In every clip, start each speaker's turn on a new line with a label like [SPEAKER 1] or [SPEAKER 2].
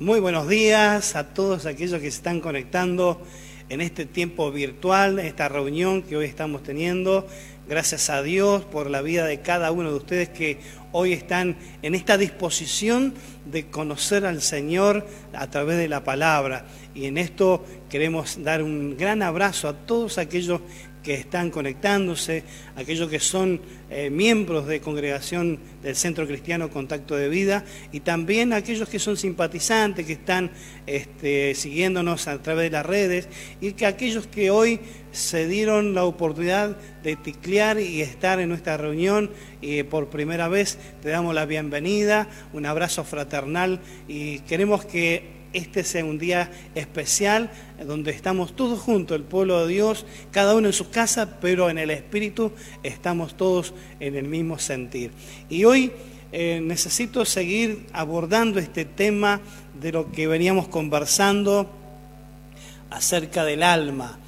[SPEAKER 1] Muy buenos días a todos aquellos que se están conectando en este tiempo virtual, esta reunión que hoy estamos teniendo. Gracias a Dios por la vida de cada uno de ustedes que hoy están en esta disposición de conocer al Señor a través de la palabra. Y en esto queremos dar un gran abrazo a todos aquellos que están conectándose, aquellos que son eh, miembros de congregación del Centro Cristiano Contacto de Vida y también aquellos que son simpatizantes, que están este, siguiéndonos a través de las redes y que aquellos que hoy se dieron la oportunidad de ticlear y estar en nuestra reunión y por primera vez te damos la bienvenida, un abrazo fraternal y queremos que este sea un día especial donde estamos todos juntos, el pueblo de Dios, cada uno en su casa, pero en el Espíritu estamos todos en el mismo sentir. Y hoy eh, necesito seguir abordando este tema de lo que veníamos conversando acerca del alma.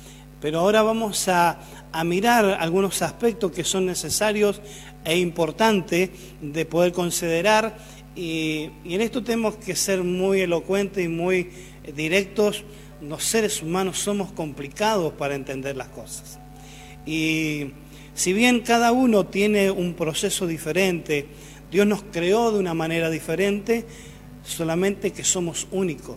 [SPEAKER 1] Pero ahora vamos a, a mirar algunos aspectos que son necesarios e importantes de poder considerar y, en esto tenemos que ser muy elocuentes y muy directos. Los seres humanos somos complicados para entender las cosas. Y si bien cada uno tiene un proceso diferente, Dios nos creó de una manera diferente, solamente que somos únicos.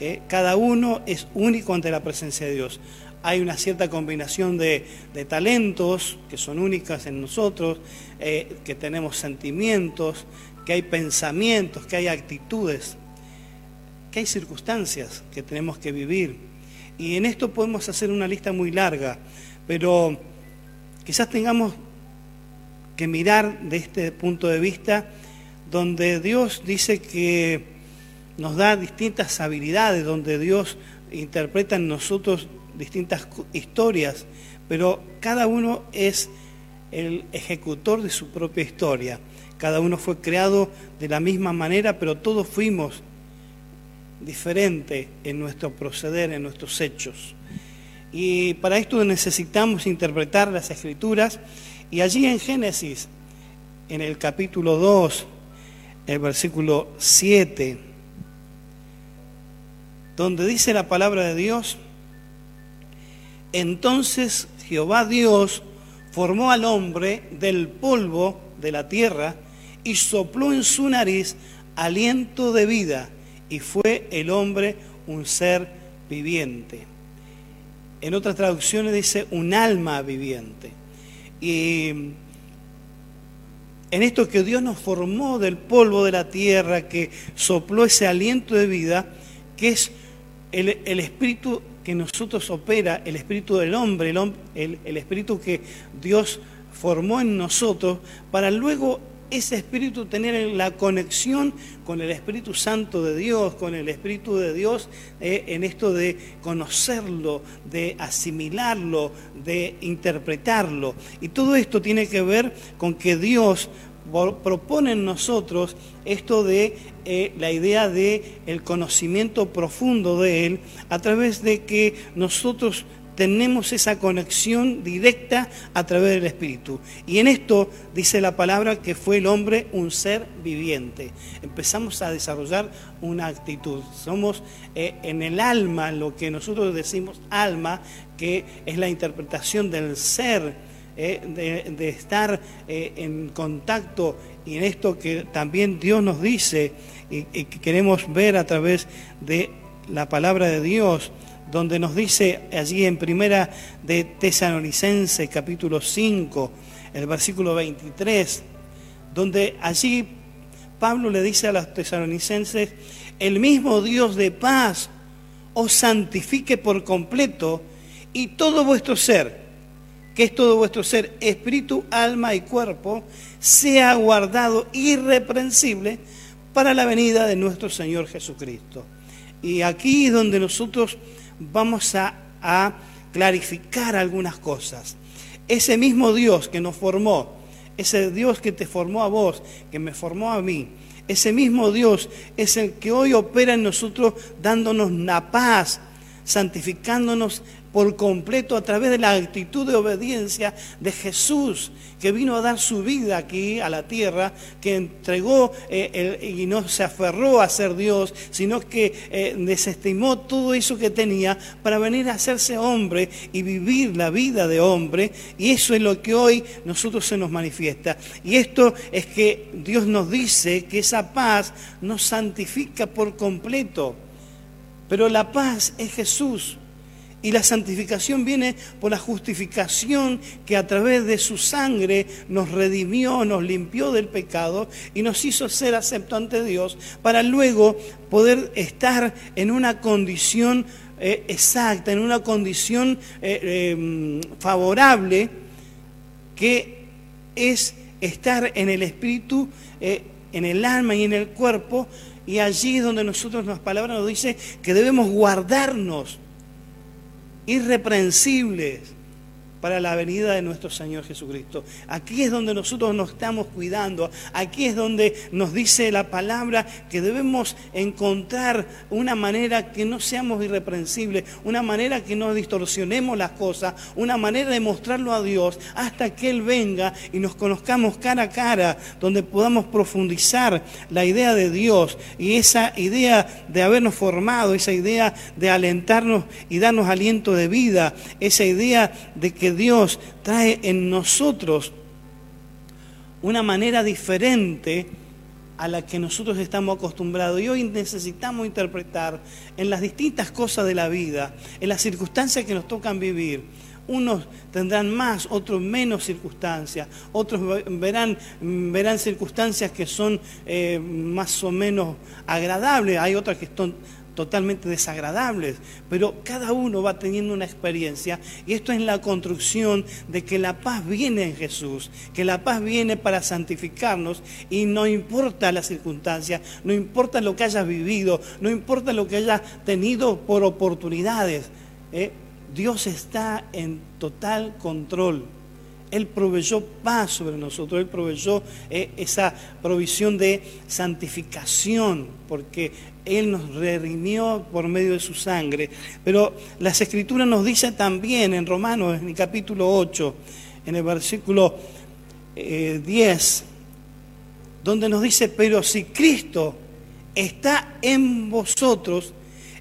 [SPEAKER 1] ¿eh? Cada uno es único ante la presencia de Dios. Hay una cierta combinación de, talentos que son únicas en nosotros, eh, que tenemos sentimientos, que hay pensamientos, que hay actitudes, que hay circunstancias que tenemos que vivir. Y en esto podemos hacer una lista muy larga, pero quizás tengamos que mirar de este punto de vista donde Dios dice que nos da distintas habilidades, donde Dios interpreta en nosotros distintas historias, pero cada uno es el ejecutor de su propia historia. Cada uno fue creado de la misma manera, pero todos fuimos diferentes en nuestro proceder, en nuestros hechos. Y para esto necesitamos interpretar las escrituras. Y allí en Génesis, en el capítulo 2, el versículo 7, donde dice la palabra de Dios, entonces Jehová Dios formó al hombre del polvo de la tierra y sopló en su nariz aliento de vida y fue el hombre un ser viviente. En otras traducciones dice un alma viviente. Y en esto que Dios nos formó del polvo de la tierra, que sopló ese aliento de vida, que es el, espíritu que nosotros opera, el espíritu del hombre, el, el espíritu que Dios formó en nosotros, para luego ese espíritu tener la conexión con el Espíritu Santo de Dios, con el Espíritu de Dios, eh, en esto de conocerlo, de asimilarlo, de interpretarlo. Y todo esto tiene que ver con que Dios propone en nosotros esto de eh, la idea de el conocimiento profundo de Él a través de que nosotros tenemos esa conexión directa a través del Espíritu. Y en esto dice la palabra que fue el hombre un ser viviente. Empezamos a desarrollar una actitud. Somos eh, en el alma, lo que nosotros decimos alma, que es la interpretación del ser, eh, de, estar eh, en contacto y en esto que también Dios nos dice y que queremos ver a través de la palabra de Dios donde nos dice allí en primera de Tesalonicense capítulo 5, el versículo 23, donde allí Pablo le dice a los tesalonicenses, el mismo Dios de paz os santifique por completo y todo vuestro ser, que es todo vuestro ser, espíritu, alma y cuerpo, sea guardado irreprensible para la venida de nuestro Señor Jesucristo. Y aquí es donde nosotros vamos a, clarificar algunas cosas. Ese mismo Dios que nos formó, ese Dios que te formó a vos, que me formó a mí, ese mismo Dios es el que hoy opera en nosotros dándonos la paz, santificándonos por completo a través de la actitud de obediencia de Jesús, que vino a dar su vida aquí a la tierra, que entregó eh, y no se aferró a ser Dios, sino que eh, desestimó todo eso que tenía para venir a hacerse hombre y vivir la vida de hombre. Y eso es lo que hoy nosotros se nos manifiesta. Y esto es que Dios nos dice que esa paz nos santifica por completo. Pero la paz es Jesús. Y la santificación viene por la justificación que a través de su sangre nos redimió, nos limpió del pecado y nos hizo ser acepto ante Dios para luego poder estar en una condición eh, exacta, en una condición eh, em, favorable que es estar en el espíritu, eh, en el alma y en el cuerpo. Y allí es donde nosotros, las palabras nos dice que debemos guardarnos irreprensibles para la venida de nuestro Señor Jesucristo. Aquí es donde nosotros nos estamos cuidando, aquí es donde nos dice la palabra que debemos encontrar una manera que no seamos irreprensibles, una manera que no distorsionemos las cosas, una manera de mostrarlo a Dios hasta que Él venga y nos conozcamos cara a cara, donde podamos profundizar la idea de Dios y esa idea de habernos formado, esa idea de alentarnos y darnos aliento de vida, esa idea de que Dios trae en nosotros una manera diferente a la que nosotros estamos acostumbrados. Y hoy necesitamos interpretar en las distintas cosas de la vida, en las circunstancias que nos tocan vivir. Unos tendrán más, otros menos circunstancias, otros verán, verán circunstancias que son eh, más o menos agradables, hay otras que son totalmente desagradables, pero cada uno va teniendo una experiencia y esto es la construcción de que la paz viene en Jesús, que la paz viene para santificarnos y no importa las circunstancias, no importa lo que hayas vivido, no importa lo que hayas tenido por oportunidades, ¿eh? Dios está en total control. Él proveyó paz sobre nosotros, Él proveyó eh, esa provisión de santificación, porque Él nos redimió por medio de su sangre. Pero las escrituras nos dicen también en Romanos, en el capítulo 8, en el versículo 10, eh, donde nos dice, pero si Cristo está en vosotros,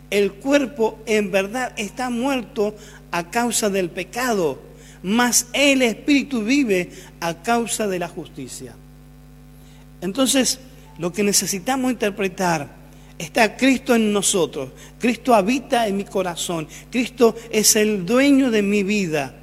[SPEAKER 1] el cuerpo en verdad está muerto a causa del pecado mas el Espíritu vive a causa de la justicia. Entonces, lo que necesitamos interpretar, está Cristo en nosotros, Cristo habita en mi corazón, Cristo es el dueño de mi vida.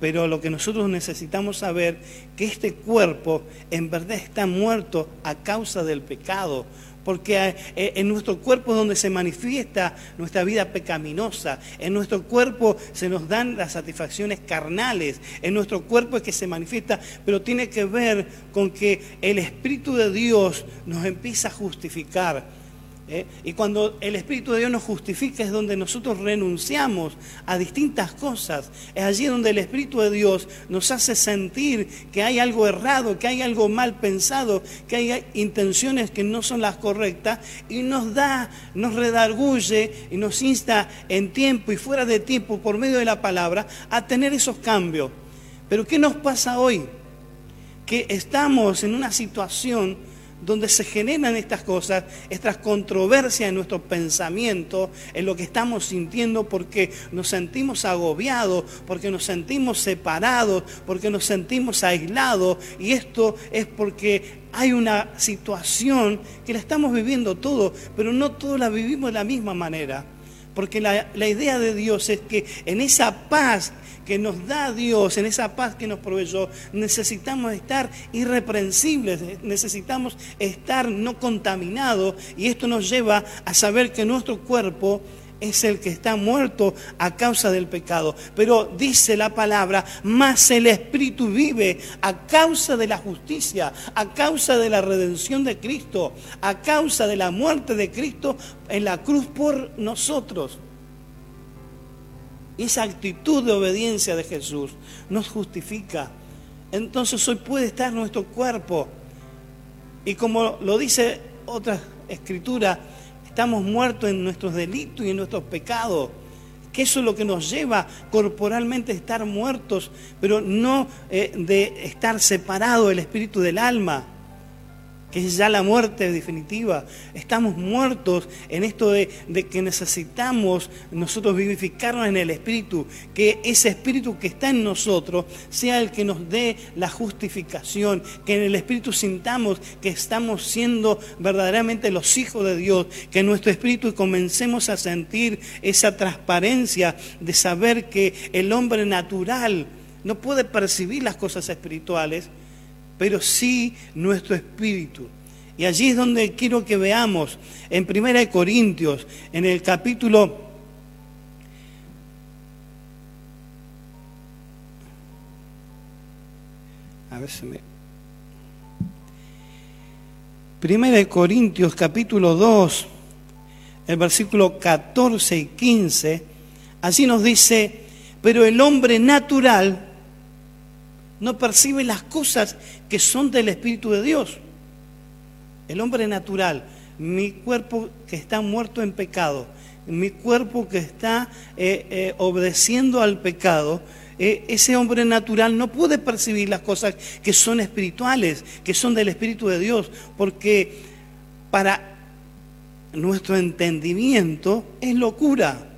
[SPEAKER 1] Pero lo que nosotros necesitamos saber que este cuerpo en verdad está muerto a causa del pecado, porque eh, en nuestro cuerpo es donde se manifiesta nuestra vida pecaminosa, en nuestro cuerpo se nos dan las satisfacciones carnales, en nuestro cuerpo es que se manifiesta, pero tiene que ver con que el Espíritu de Dios nos empieza a justificar ¿eh? Y cuando el Espíritu de Dios nos justifica es donde nosotros renunciamos a distintas cosas. Es allí donde el Espíritu de Dios nos hace sentir que hay algo errado, que hay algo mal pensado, que hay intenciones que no son las correctas y nos da, nos redarguye y nos insta en tiempo y fuera de tiempo por medio de la palabra a tener esos cambios. Pero ¿qué nos pasa hoy? Que estamos en una situación donde se generan estas cosas, estas controversias en nuestro pensamiento, en lo que estamos sintiendo, porque nos sentimos agobiados, porque nos sentimos separados, porque nos sentimos aislados, y esto es porque hay una situación que la estamos viviendo todo, pero no todos la vivimos de la misma manera. Porque la, idea de Dios es que en esa paz que nos da Dios, en esa paz que nos proveyó, necesitamos estar irreprensibles, necesitamos estar no contaminados y esto nos lleva a saber que nuestro cuerpo es el que está muerto a causa del pecado. Pero dice la palabra, más el Espíritu vive a causa de la justicia, a causa de la redención de Cristo, a causa de la muerte de Cristo en la cruz por nosotros. Y esa actitud de obediencia de Jesús nos justifica. Entonces hoy puede estar nuestro cuerpo. Y como lo dice otra escritura, estamos muertos en nuestros delitos y en nuestros pecados. que eso es lo que nos lleva corporalmente a estar muertos, pero no eh, de estar separado el espíritu del alma que es ya la muerte definitiva. Estamos muertos en esto de, que necesitamos nosotros vivificarnos en el Espíritu, que ese Espíritu que está en nosotros sea el que nos dé la justificación, que en el Espíritu sintamos que estamos siendo verdaderamente los hijos de Dios, que en nuestro Espíritu comencemos a sentir esa transparencia de saber que el hombre natural no puede percibir las cosas espirituales, pero sí nuestro espíritu. Y allí es donde quiero que veamos, en Primera de Corintios, en el capítulo A ver si me... Primera de Corintios capítulo 2, el versículo 14 y 15, allí nos dice, pero el hombre natural no percibe las cosas que son del Espíritu de Dios. El hombre natural, mi cuerpo que está muerto en pecado, mi cuerpo que está eh, eh, obedeciendo al pecado, eh, ese hombre natural no puede percibir las cosas que son espirituales, que son del Espíritu de Dios, porque para nuestro entendimiento es locura,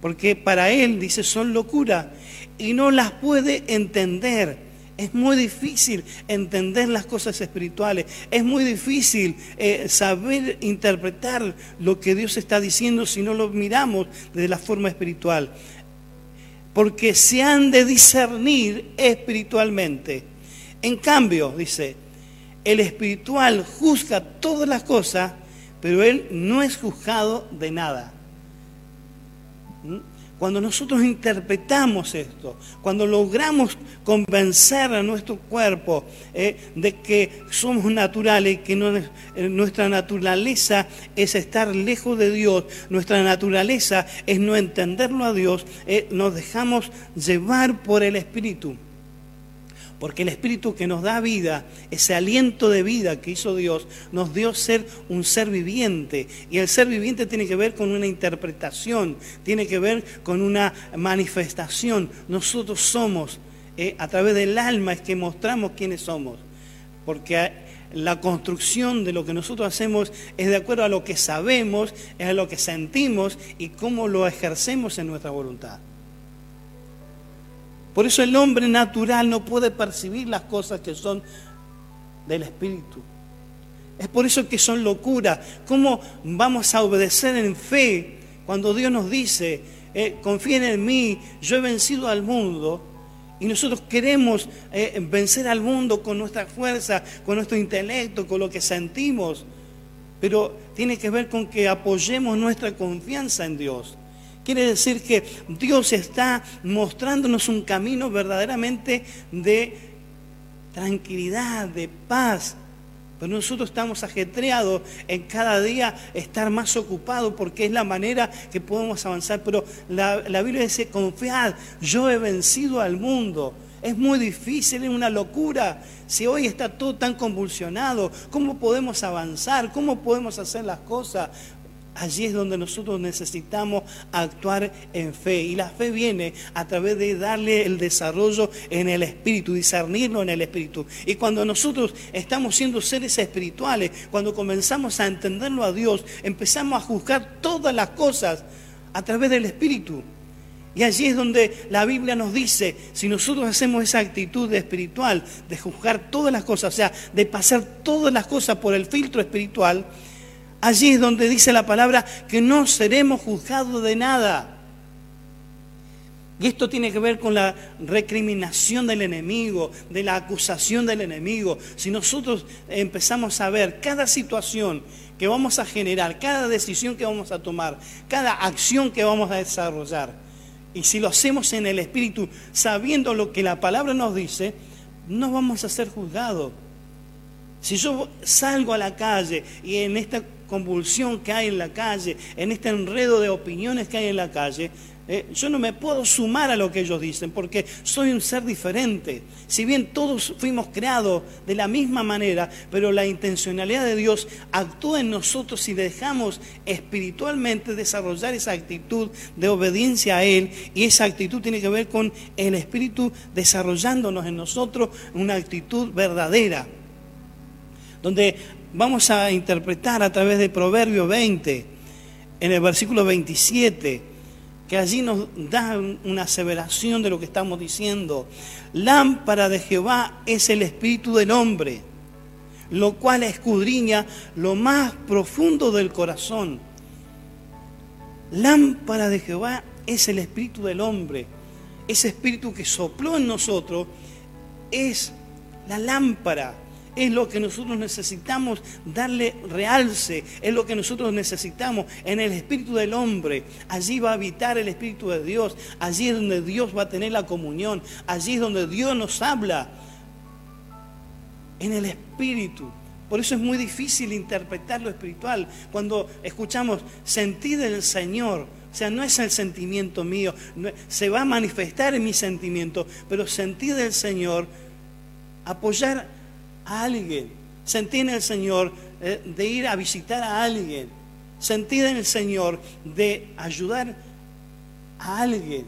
[SPEAKER 1] porque para él, dice, son locura y no las puede entender. Es muy difícil entender las cosas espirituales. Es muy difícil eh, saber interpretar lo que Dios está diciendo si no lo miramos de la forma espiritual. Porque se han de discernir espiritualmente. En cambio, dice, el espiritual juzga todas las cosas, pero él no es juzgado de nada. ¿Mm? Cuando nosotros interpretamos esto, cuando logramos convencer a nuestro cuerpo eh, de que somos naturales que eh, nuestra naturaleza es estar lejos de Dios, nuestra naturaleza es no entenderlo a Dios, eh, nos dejamos llevar por el Espíritu. Porque el Espíritu que nos da vida, ese aliento de vida que hizo Dios, nos dio ser un ser viviente. Y el ser viviente tiene que ver con una interpretación, tiene que ver con una manifestación. Nosotros somos, eh, a través del alma es que mostramos quiénes somos. Porque la construcción de lo que nosotros hacemos es de acuerdo a lo que sabemos, es a lo que sentimos y cómo lo ejercemos en nuestra voluntad. Por eso el hombre natural no puede percibir las cosas que son del Espíritu. Es por eso que son locuras. ¿Cómo vamos a obedecer en fe cuando Dios nos dice, eh, confíen en mí, yo he vencido al mundo? Y nosotros queremos eh, vencer al mundo con nuestra fuerza, con nuestro intelecto, con lo que sentimos. Pero tiene que ver con que apoyemos nuestra confianza en Dios. Quiere decir que Dios está mostrándonos un camino verdaderamente de tranquilidad, de paz. Pero nosotros estamos ajetreados en cada día estar más ocupados porque es la manera que podemos avanzar. Pero la, la Biblia dice, confiad, yo he vencido al mundo. Es muy difícil, es una locura. Si hoy está todo tan convulsionado, ¿cómo podemos avanzar? ¿Cómo podemos hacer las cosas? Allí es donde nosotros necesitamos actuar en fe. Y la fe viene a través de darle el desarrollo en el espíritu, discernirlo en el espíritu. Y cuando nosotros estamos siendo seres espirituales, cuando comenzamos a entenderlo a Dios, empezamos a juzgar todas las cosas a través del espíritu. Y allí es donde la Biblia nos dice, si nosotros hacemos esa actitud espiritual de juzgar todas las cosas, o sea, de pasar todas las cosas por el filtro espiritual, Allí es donde dice la palabra que no seremos juzgados de nada. Y esto tiene que ver con la recriminación del enemigo, de la acusación del enemigo. Si nosotros empezamos a ver cada situación que vamos a generar, cada decisión que vamos a tomar, cada acción que vamos a desarrollar, y si lo hacemos en el Espíritu, sabiendo lo que la palabra nos dice, no vamos a ser juzgados. Si yo salgo a la calle y en esta convulsión que hay en la calle, en este enredo de opiniones que hay en la calle, eh, yo no me puedo sumar a lo que ellos dicen porque soy un ser diferente. Si bien todos fuimos creados de la misma manera, pero la intencionalidad de Dios actúa en nosotros si dejamos espiritualmente desarrollar esa actitud de obediencia a Él y esa actitud tiene que ver con el Espíritu desarrollándonos en nosotros una actitud verdadera. Donde vamos a interpretar a través de Proverbio 20, en el versículo 27, que allí nos da una aseveración de lo que estamos diciendo. Lámpara de Jehová es el espíritu del hombre, lo cual escudriña lo más profundo del corazón. Lámpara de Jehová es el espíritu del hombre. Ese espíritu que sopló en nosotros es la lámpara es lo que nosotros necesitamos darle realce, es lo que nosotros necesitamos en el espíritu del hombre. Allí va a habitar el espíritu de Dios, allí es donde Dios va a tener la comunión, allí es donde Dios nos habla, en el espíritu. Por eso es muy difícil interpretar lo espiritual. Cuando escuchamos sentir del Señor, o sea, no es el sentimiento mío, se va a manifestar en mi sentimiento, pero sentir del Señor, apoyar a alguien. Sentir en el Señor eh, de ir a visitar a alguien. Sentir en el Señor de ayudar a alguien.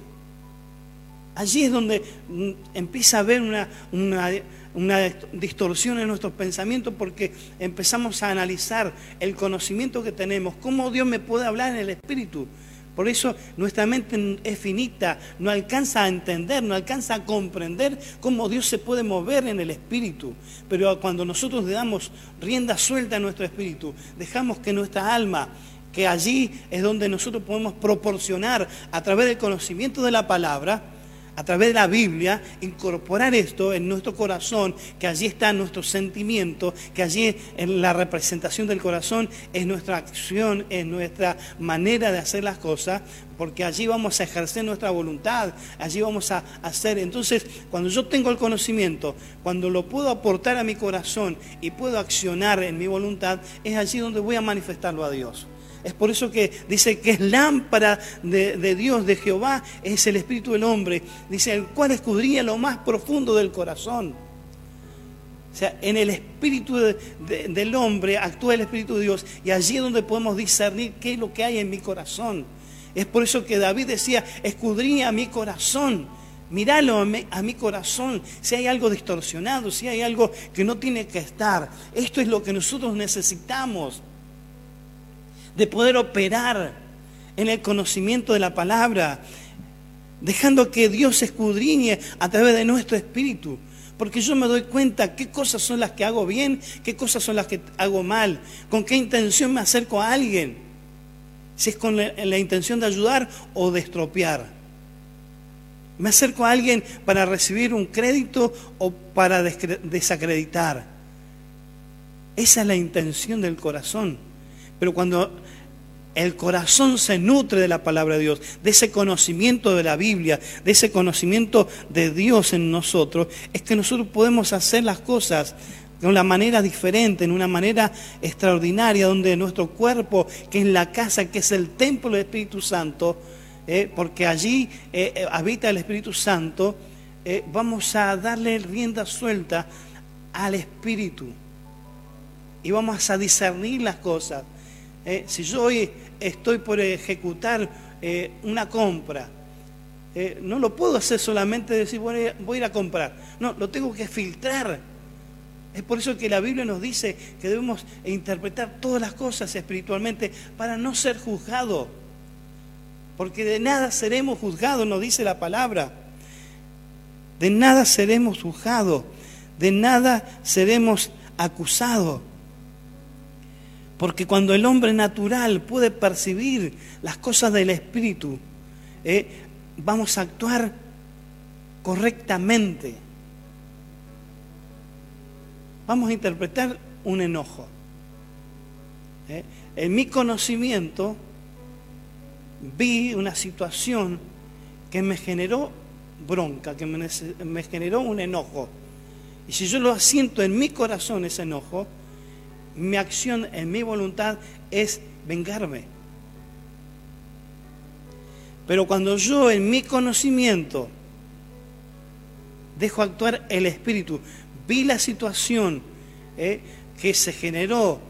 [SPEAKER 1] Allí es donde mm, empieza a haber una, una, una distorsión en nuestros pensamientos porque empezamos a analizar el conocimiento que tenemos, cómo Dios me puede hablar en el Espíritu. Por eso nuestra mente es finita, no alcanza a entender, no alcanza a comprender cómo Dios se puede mover en el espíritu. Pero cuando nosotros le damos rienda suelta a nuestro espíritu, dejamos que nuestra alma, que allí es donde nosotros podemos proporcionar a través del conocimiento de la palabra, a través de la Biblia, incorporar esto en nuestro corazón, que allí está nuestro sentimiento, que allí en la representación del corazón es nuestra acción, es nuestra manera de hacer las cosas, porque allí vamos a ejercer nuestra voluntad, allí vamos a hacer. Entonces, cuando yo tengo el conocimiento, cuando lo puedo aportar a mi corazón y puedo accionar en mi voluntad, es allí donde voy a manifestarlo a Dios. Es por eso que dice que es lámpara de, Dios, de Jehová, es el espíritu del hombre. Dice, el cual escudría lo más profundo del corazón. O sea, en el espíritu del hombre actúa el espíritu de Dios y allí es donde podemos discernir qué es lo que hay en mi corazón. Es por eso que David decía, escudría mi corazón. Míralo a mi, a mi, corazón, si hay algo distorsionado, si hay algo que no tiene que estar. Esto es lo que nosotros necesitamos de poder operar en el conocimiento de la palabra, dejando que Dios escudriñe a través de nuestro espíritu. Porque yo me doy cuenta qué cosas son las que hago bien, qué cosas son las que hago mal, con qué intención me acerco a alguien, si es con la, intención de ayudar o de estropear. Me acerco a alguien para recibir un crédito o para desacreditar. Esa es la intención del corazón. Pero cuando el corazón se nutre de la palabra de Dios, de ese conocimiento de la Biblia, de ese conocimiento de Dios en nosotros, es que nosotros podemos hacer las cosas de una manera diferente, en una manera extraordinaria, donde nuestro cuerpo, que es la casa, que es el templo del Espíritu Santo, eh, porque allí eh, eh, habita el Espíritu Santo, vamos a darle rienda suelta al Espíritu y vamos a discernir las cosas. Eh, si yo hoy estoy por ejecutar eh, una compra, eh, no lo puedo hacer solamente decir voy voy a ir a comprar. No, lo tengo que filtrar. Es por eso que la Biblia nos dice que debemos interpretar todas las cosas espiritualmente para no ser juzgados. Porque de nada seremos juzgados, nos dice la palabra. De nada seremos juzgados. De nada seremos acusados. Porque cuando el hombre natural puede percibir las cosas del Espíritu, eh, vamos a actuar correctamente. Vamos a interpretar un enojo. Eh, en mi conocimiento vi una situación que me generó bronca, que me, me generó un enojo. Y si yo lo asiento en mi corazón ese enojo, mi acción en mi voluntad es vengarme. Pero cuando yo en mi conocimiento dejo actuar el Espíritu, vi la situación eh, que se generó,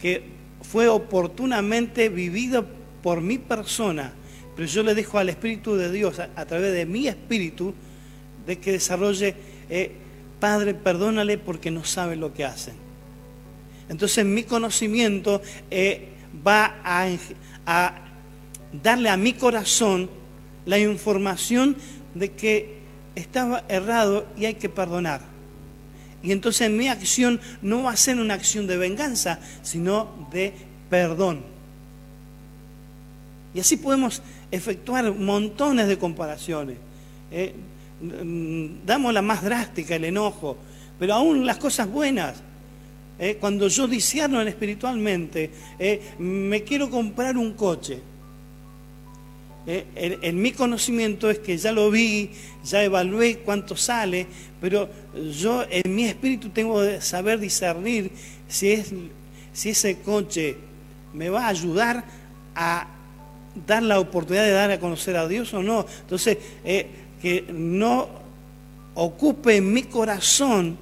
[SPEAKER 1] que fue oportunamente vivida por mi persona, pero yo le dejo al Espíritu de Dios, a, través de mi Espíritu, de que desarrolle, eh, Padre, perdónale porque no sabe lo que hacen. Entonces mi conocimiento eh, va a, darle a mi corazón la información de que estaba errado y hay que perdonar. Y entonces mi acción no va a ser una acción de venganza, sino de perdón. Y así podemos efectuar montones de comparaciones. Eh, mm, damos la más drástica, el enojo, pero aún las cosas buenas. Eh, cuando yo discierno espiritualmente, eh, me quiero comprar un coche. en, mi conocimiento es que ya lo vi, ya evalué cuánto sale, pero yo en mi espíritu tengo que saber discernir si, si ese coche me va a ayudar a dar la oportunidad de dar a conocer a Dios o no. Entonces, eh, que no ocupe en mi corazón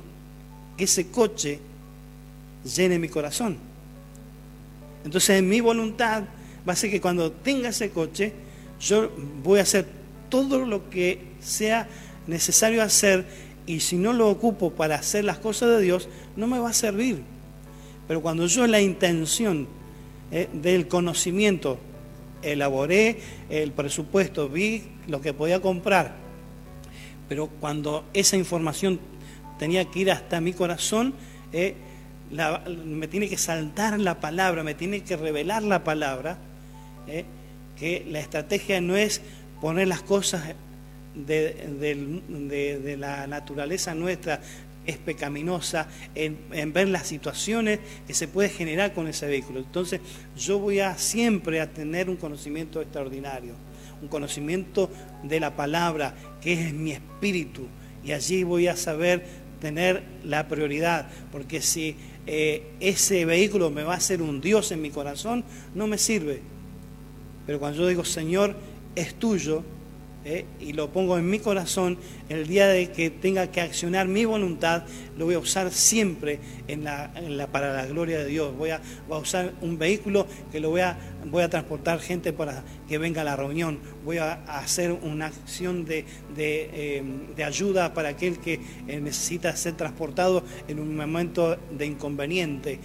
[SPEAKER 1] ese coche llene mi corazón. Entonces, en mi voluntad va a ser que cuando tenga ese coche, yo voy a hacer todo lo que sea necesario hacer y si no lo ocupo para hacer las cosas de Dios, no me va a servir. Pero cuando yo la intención eh, del conocimiento elaboré el presupuesto, vi lo que podía comprar, pero cuando esa información tenía que ir hasta mi corazón, eh, me tiene que saltar la palabra, me tiene que revelar la palabra, eh, que la estrategia no es poner las cosas de la naturaleza nuestra es pecaminosa, en, ver las situaciones que se puede generar con ese vehículo. Entonces yo voy a siempre a tener un conocimiento extraordinario, un conocimiento de la palabra, que es mi espíritu, y allí voy a saber tener la prioridad, porque si eh, ese vehículo me va a ser un Dios en mi corazón, no me sirve. Pero cuando yo digo, Señor, es tuyo, ¿eh? y lo pongo en mi corazón, el día de que tenga que accionar mi voluntad, lo voy a usar siempre para la gloria de Dios. Voy a, usar un vehículo que lo voy a, transportar gente para que venga a la reunión. Voy a, hacer una acción de, de, eh, ayuda para aquel que eh, necesita ser transportado en un momento de inconveniente.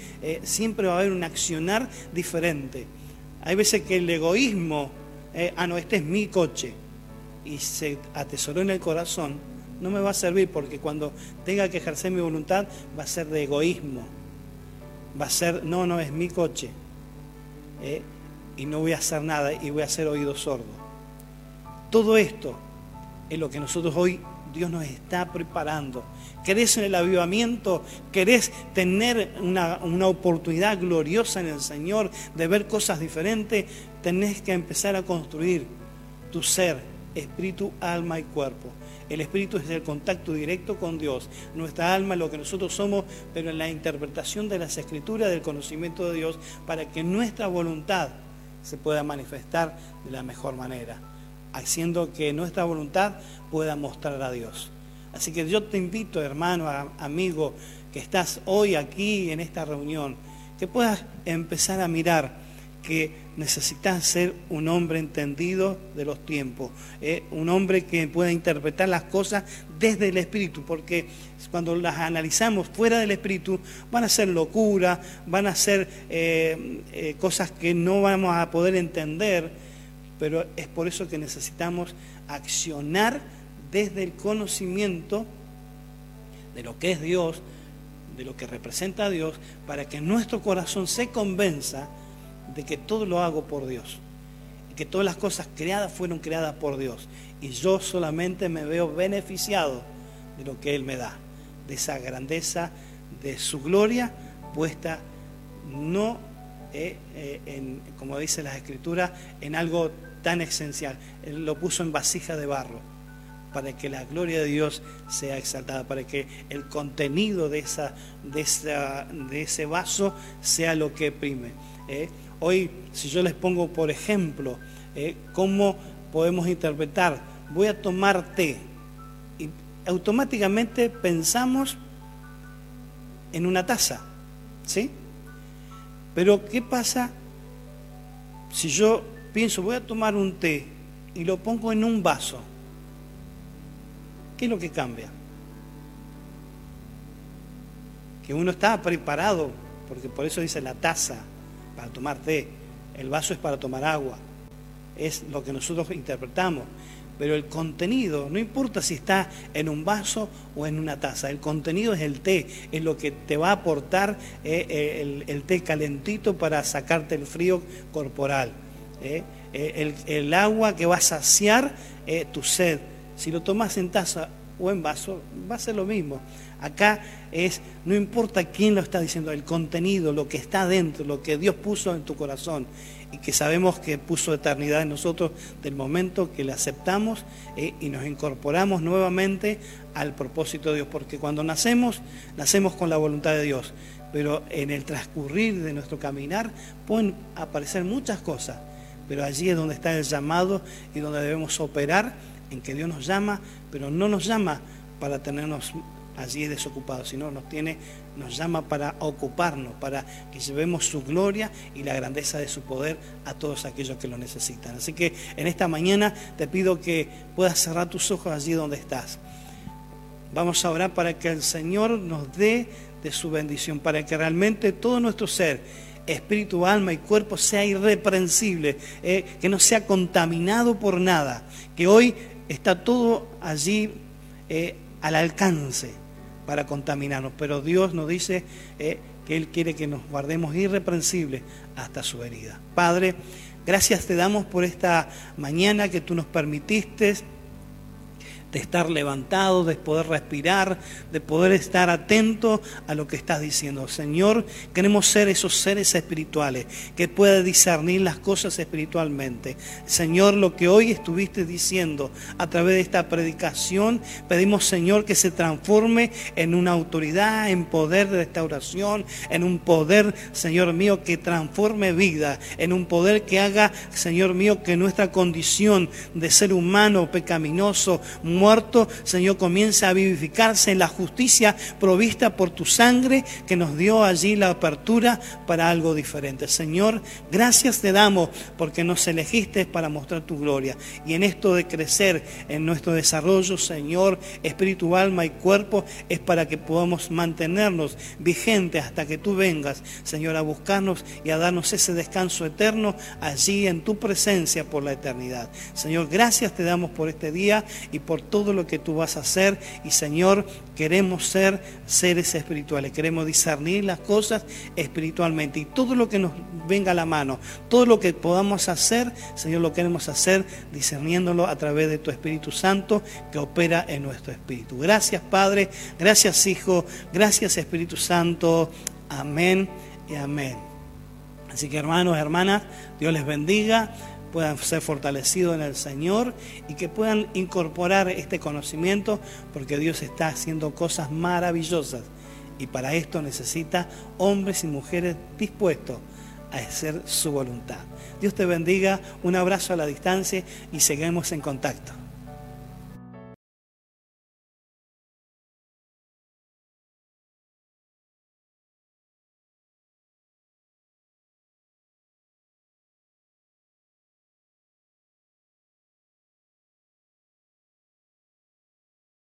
[SPEAKER 1] siempre va a haber un accionar diferente. Hay veces que el egoísmo, ah, no, este es mi coche y se atesoró en el corazón, no me va a servir porque cuando tenga que ejercer mi voluntad va a ser de egoísmo. Va a ser, no, no, es mi coche. ¿eh? y no voy a hacer nada y voy a ser oído sordo. Todo esto es lo que nosotros hoy Dios nos está preparando. ¿Querés en el avivamiento? ¿Querés tener una, una, oportunidad gloriosa en el Señor de ver cosas diferentes? Tenés que empezar a construir tu ser espíritu, alma y cuerpo. El espíritu es el contacto directo con Dios. Nuestra alma lo que nosotros somos, pero en la interpretación de las escrituras, del conocimiento de Dios, para que nuestra voluntad se pueda manifestar de la mejor manera, haciendo que nuestra voluntad pueda mostrar a Dios. Así que yo te invito, hermano, amigo, que estás hoy aquí en esta reunión, que puedas empezar a mirar que necesitas ser un hombre entendido de los tiempos, eh, un hombre que pueda interpretar las cosas desde el Espíritu, porque cuando las analizamos fuera del Espíritu van a ser locura, van a ser eh, eh, cosas que no vamos a poder entender, pero es por eso que necesitamos accionar desde el conocimiento de lo que es Dios, de lo que representa Dios, para que nuestro corazón se convenza de que todo lo hago por Dios. Y que todas las cosas creadas fueron creadas por Dios. Y yo solamente me veo beneficiado de lo que Él me da. De esa grandeza, de su gloria puesta no, eh, eh, en, como dice la Escritura, en algo tan esencial. Él lo puso en vasija de barro para que la gloria de Dios sea exaltada, para que el contenido de, esa, de, de ese vaso sea lo que prime. ¿eh? Hoy, si yo les pongo, por ejemplo, ¿eh? cómo podemos interpretar, voy a tomar té, y automáticamente pensamos en una taza, ¿sí? Pero ¿qué pasa si yo pienso, voy a tomar un té y lo pongo en un vaso? ¿Qué es lo que cambia? Que uno está preparado, porque por eso dice la taza, para tomar té, el vaso es para tomar agua, es lo que nosotros interpretamos pero el contenido, no importa si está en un vaso o en una taza, el contenido es el té, es lo que te va a aportar eh, eh, el, té calentito para sacarte el frío corporal. Eh, el, el, agua que va a saciar tu sed. Si lo tomas en taza o en vaso, va a ser lo mismo. Acá es, no importa quién lo está diciendo, el contenido, lo que está dentro, lo que Dios puso en tu corazón y que sabemos que puso eternidad en nosotros del momento que le aceptamos eh, y nos incorporamos nuevamente al propósito de Dios. Porque cuando nacemos, nacemos con la voluntad de Dios, pero en el transcurrir de nuestro caminar pueden aparecer muchas cosas, pero allí es donde está el llamado y donde debemos operar, en que Dios nos llama, pero no nos llama para tenernos allí desocupados, sino nos tiene nos llama para ocuparnos, para que llevemos su gloria y la grandeza de su poder a todos aquellos que lo necesitan. Así que en esta mañana te pido que puedas cerrar tus ojos allí donde estás. Vamos a orar para que el Señor nos dé de su bendición, para que realmente todo nuestro ser, espíritu, alma y cuerpo sea irreprensible, eh, que no sea contaminado por nada, que hoy está todo allí eh, al alcance para contaminarnos, pero Dios nos dice eh, que Él quiere que nos guardemos irreprensibles hasta su herida. Padre, gracias te damos por esta mañana que tú nos permitiste de estar levantado, de poder respirar, de poder estar atento a lo que estás diciendo. Señor, queremos ser esos seres espirituales que puedan discernir las cosas espiritualmente. Señor, lo que hoy estuviste diciendo a través de esta predicación, pedimos, Señor, que se transforme en una autoridad, en poder de restauración, en un poder, Señor mío, que transforme vida, en un poder que haga, Señor mío, que nuestra condición de ser humano pecaminoso, muerto, Señor, comienza a vivificarse en la justicia provista por tu sangre que nos dio allí la apertura para algo diferente. Señor, gracias te damos porque nos elegiste para mostrar tu gloria. Y en esto de crecer en nuestro desarrollo, Señor, espíritu, alma y cuerpo, es para que podamos mantenernos vigentes hasta que tú vengas, Señor, a buscarnos y a darnos ese descanso eterno allí en tu presencia por la eternidad. Señor, gracias te damos por este día y por todo lo que tú vas a hacer. Y Señor, queremos ser seres espirituales, queremos discernir las cosas espiritualmente. Y todo lo que nos venga a la mano, todo lo que podamos hacer, Señor, lo queremos hacer discerniéndolo a través de tu Espíritu Santo que opera en nuestro espíritu. Gracias Padre, gracias Hijo, gracias Espíritu Santo. Amén y amén. Así que hermanos, hermanas, Dios les bendiga puedan ser fortalecidos en el Señor y que puedan incorporar este conocimiento porque Dios está haciendo cosas maravillosas y para esto necesita hombres y mujeres dispuestos a hacer su voluntad. Dios te bendiga, un abrazo a la distancia y seguimos en contacto.